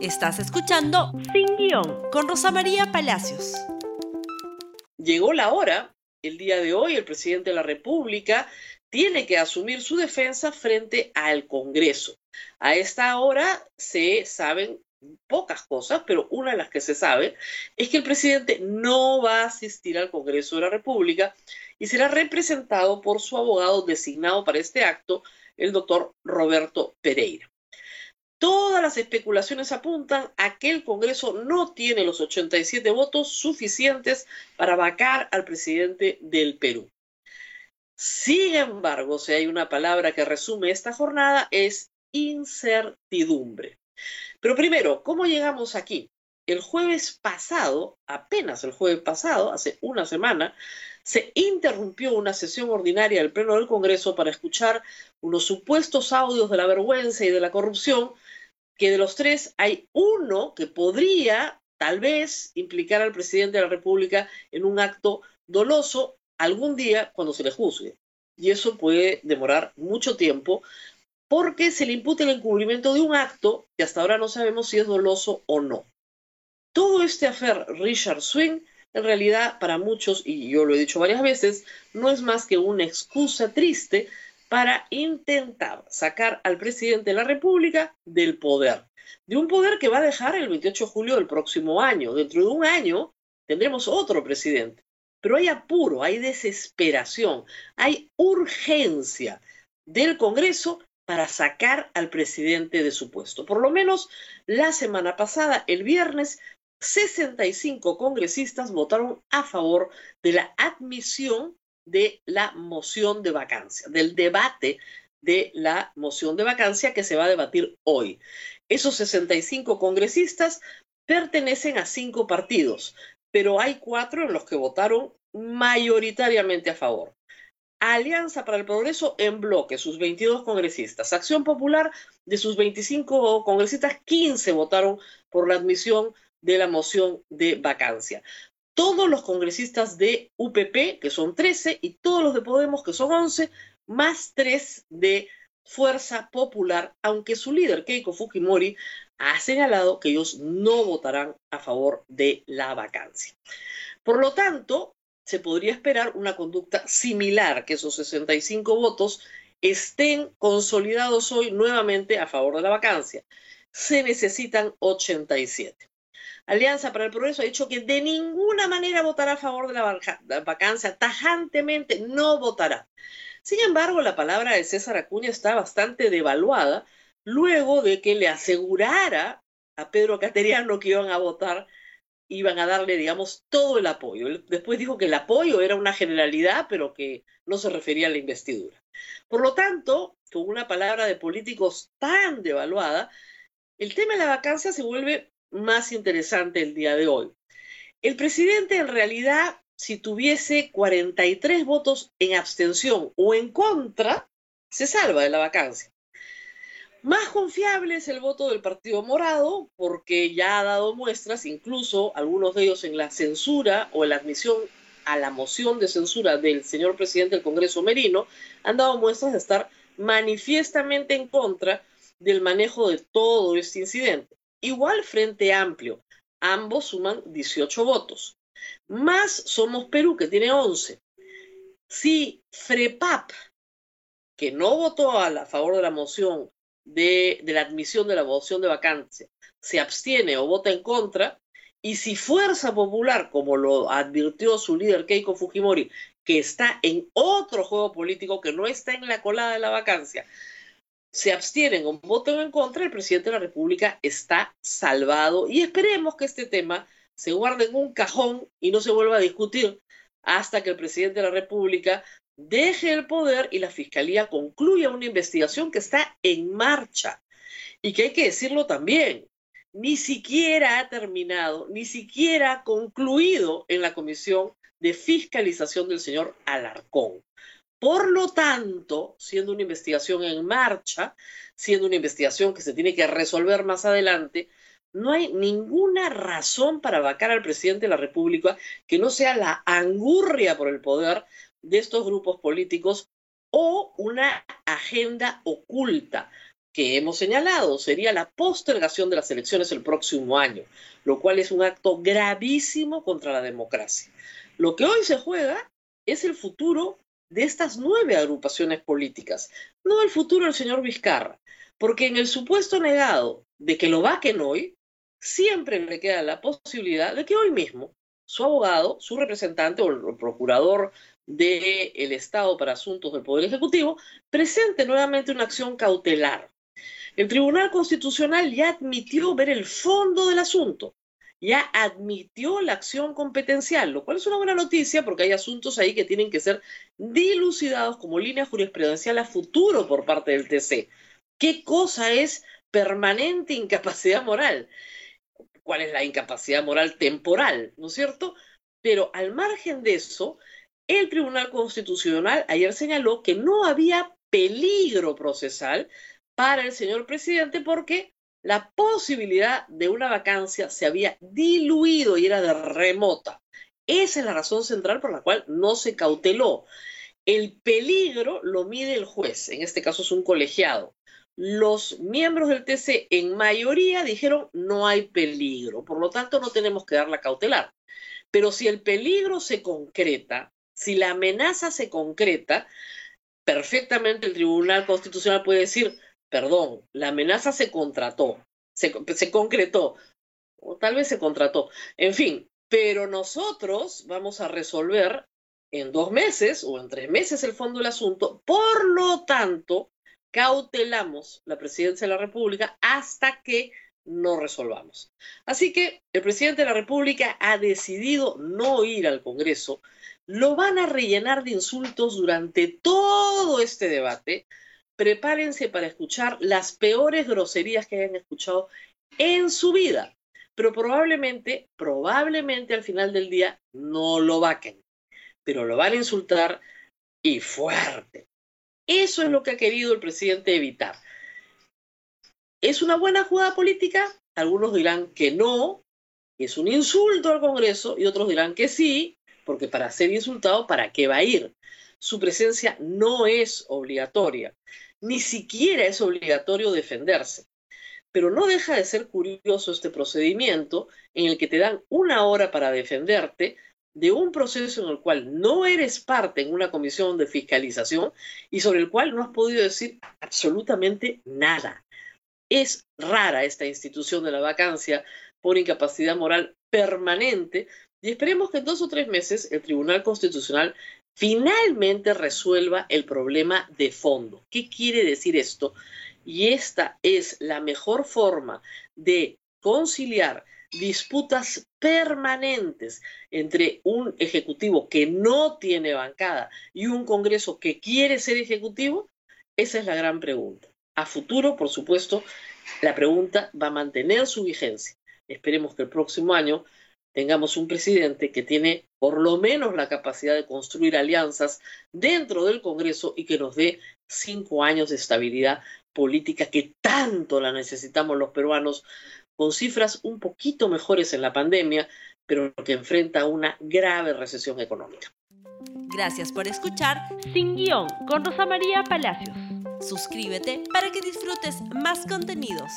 Estás escuchando Sin Guión con Rosa María Palacios. Llegó la hora, el día de hoy el presidente de la República tiene que asumir su defensa frente al Congreso. A esta hora se saben pocas cosas, pero una de las que se sabe es que el presidente no va a asistir al Congreso de la República y será representado por su abogado designado para este acto, el doctor Roberto Pereira. Todas las especulaciones apuntan a que el Congreso no tiene los 87 votos suficientes para vacar al presidente del Perú. Sin embargo, si hay una palabra que resume esta jornada es incertidumbre. Pero primero, ¿cómo llegamos aquí? El jueves pasado, apenas el jueves pasado, hace una semana, se interrumpió una sesión ordinaria del Pleno del Congreso para escuchar unos supuestos audios de la vergüenza y de la corrupción que de los tres hay uno que podría tal vez implicar al presidente de la República en un acto doloso algún día cuando se le juzgue. Y eso puede demorar mucho tiempo porque se le imputa el encubrimiento de un acto que hasta ahora no sabemos si es doloso o no. Todo este afer Richard Swing, en realidad para muchos, y yo lo he dicho varias veces, no es más que una excusa triste para intentar sacar al presidente de la República del poder, de un poder que va a dejar el 28 de julio del próximo año. Dentro de un año tendremos otro presidente. Pero hay apuro, hay desesperación, hay urgencia del Congreso para sacar al presidente de su puesto. Por lo menos la semana pasada, el viernes, 65 congresistas votaron a favor de la admisión de la moción de vacancia, del debate de la moción de vacancia que se va a debatir hoy. Esos 65 congresistas pertenecen a cinco partidos, pero hay cuatro en los que votaron mayoritariamente a favor. Alianza para el Progreso en bloque, sus 22 congresistas. Acción Popular, de sus 25 congresistas, 15 votaron por la admisión de la moción de vacancia todos los congresistas de UPP, que son 13, y todos los de Podemos, que son 11, más 3 de Fuerza Popular, aunque su líder, Keiko Fujimori, ha señalado que ellos no votarán a favor de la vacancia. Por lo tanto, se podría esperar una conducta similar, que esos 65 votos estén consolidados hoy nuevamente a favor de la vacancia. Se necesitan 87. Alianza para el Progreso ha dicho que de ninguna manera votará a favor de la vacancia, tajantemente no votará. Sin embargo, la palabra de César Acuña está bastante devaluada luego de que le asegurara a Pedro Cateriano que iban a votar, iban a darle, digamos, todo el apoyo. después dijo que el apoyo era una generalidad, pero que no se refería a la investidura. Por lo tanto, con una palabra de políticos tan devaluada, el tema de la vacancia se vuelve más interesante el día de hoy. El presidente en realidad, si tuviese 43 votos en abstención o en contra, se salva de la vacancia. Más confiable es el voto del Partido Morado porque ya ha dado muestras, incluso algunos de ellos en la censura o en la admisión a la moción de censura del señor presidente del Congreso Merino, han dado muestras de estar manifiestamente en contra del manejo de todo este incidente. Igual Frente Amplio, ambos suman 18 votos. Más Somos Perú, que tiene 11. Si FREPAP, que no votó a, favor de la moción de, de la admisión de la moción de vacancia, se abstiene o vota en contra, y si Fuerza Popular, como lo advirtió su líder Keiko Fujimori, que está en otro juego político, que no está en la colada de la vacancia, se abstienen o votan en contra, el presidente de la República está salvado y esperemos que este tema se guarde en un cajón y no se vuelva a discutir hasta que el presidente de la República deje el poder y la Fiscalía concluya una investigación que está en marcha y que hay que decirlo también, ni siquiera ha terminado, ni siquiera ha concluido en la Comisión de Fiscalización del señor Alarcón. Por lo tanto, siendo una investigación en marcha, siendo una investigación que se tiene que resolver más adelante, no hay ninguna razón para vacar al presidente de la República que no sea la angurria por el poder de estos grupos políticos o una agenda oculta que hemos señalado sería la postergación de las elecciones el próximo año, lo cual es un acto gravísimo contra la democracia. Lo que hoy se juega es el futuro de estas nueve agrupaciones políticas, no el futuro del señor Vizcarra, porque en el supuesto negado de que lo vaquen hoy, siempre le queda la posibilidad de que hoy mismo su abogado, su representante o el procurador del Estado para Asuntos del Poder Ejecutivo presente nuevamente una acción cautelar. El Tribunal Constitucional ya admitió ver el fondo del asunto, ya admitió la acción competencial, lo cual es una buena noticia porque hay asuntos ahí que tienen que ser dilucidados como línea jurisprudencial a futuro por parte del TC. ¿Qué cosa es permanente incapacidad moral? ¿Cuál es la incapacidad moral temporal? ¿No es cierto? Pero al margen de eso, el Tribunal Constitucional ayer señaló que no había peligro procesal para el señor presidente porque la posibilidad de una vacancia se había diluido y era de remota. Esa es la razón central por la cual no se cauteló. El peligro lo mide el juez, en este caso es un colegiado. Los miembros del TC en mayoría dijeron no hay peligro, por lo tanto no tenemos que darla cautelar. Pero si el peligro se concreta, si la amenaza se concreta, perfectamente el Tribunal Constitucional puede decir, perdón, la amenaza se contrató, se, concretó, o tal vez se contrató, en fin, pero nosotros vamos a resolver en dos meses o en tres meses el fondo del asunto, por lo tanto, cautelamos la presidencia de la República hasta que no resolvamos. Así que el presidente de la República ha decidido no ir al Congreso, lo van a rellenar de insultos durante todo este debate, prepárense para escuchar las peores groserías que hayan escuchado en su vida. Pero probablemente, probablemente al final del día no lo vaquen, pero lo van a insultar y fuerte. Eso es lo que ha querido el presidente evitar. ¿Es una buena jugada política? Algunos dirán que no, es un insulto al Congreso y otros dirán que sí, porque para ser insultado, ¿para qué va a ir? Su presencia no es obligatoria ni siquiera es obligatorio defenderse. Pero no deja de ser curioso este procedimiento en el que te dan una hora para defenderte de un proceso en el cual no eres parte en una comisión de fiscalización y sobre el cual no has podido decir absolutamente nada. Es rara esta institución de la vacancia por incapacidad moral permanente y esperemos que en dos o tres meses el Tribunal Constitucional finalmente resuelva el problema de fondo. ¿Qué quiere decir esto? Y esta es la mejor forma de conciliar disputas permanentes entre un ejecutivo que no tiene bancada y un Congreso que quiere ser ejecutivo? Esa es la gran pregunta. A futuro, por supuesto, la pregunta va a mantener su vigencia. Esperemos que el próximo año tengamos un presidente que tiene por lo menos la capacidad de construir alianzas dentro del Congreso y que nos dé cinco años de estabilidad política que tanto la necesitamos los peruanos, con cifras un poquito mejores en la pandemia, pero que enfrenta una grave recesión económica. Gracias por escuchar Sin Guión con Rosa María Palacios. Suscríbete para que disfrutes más contenidos.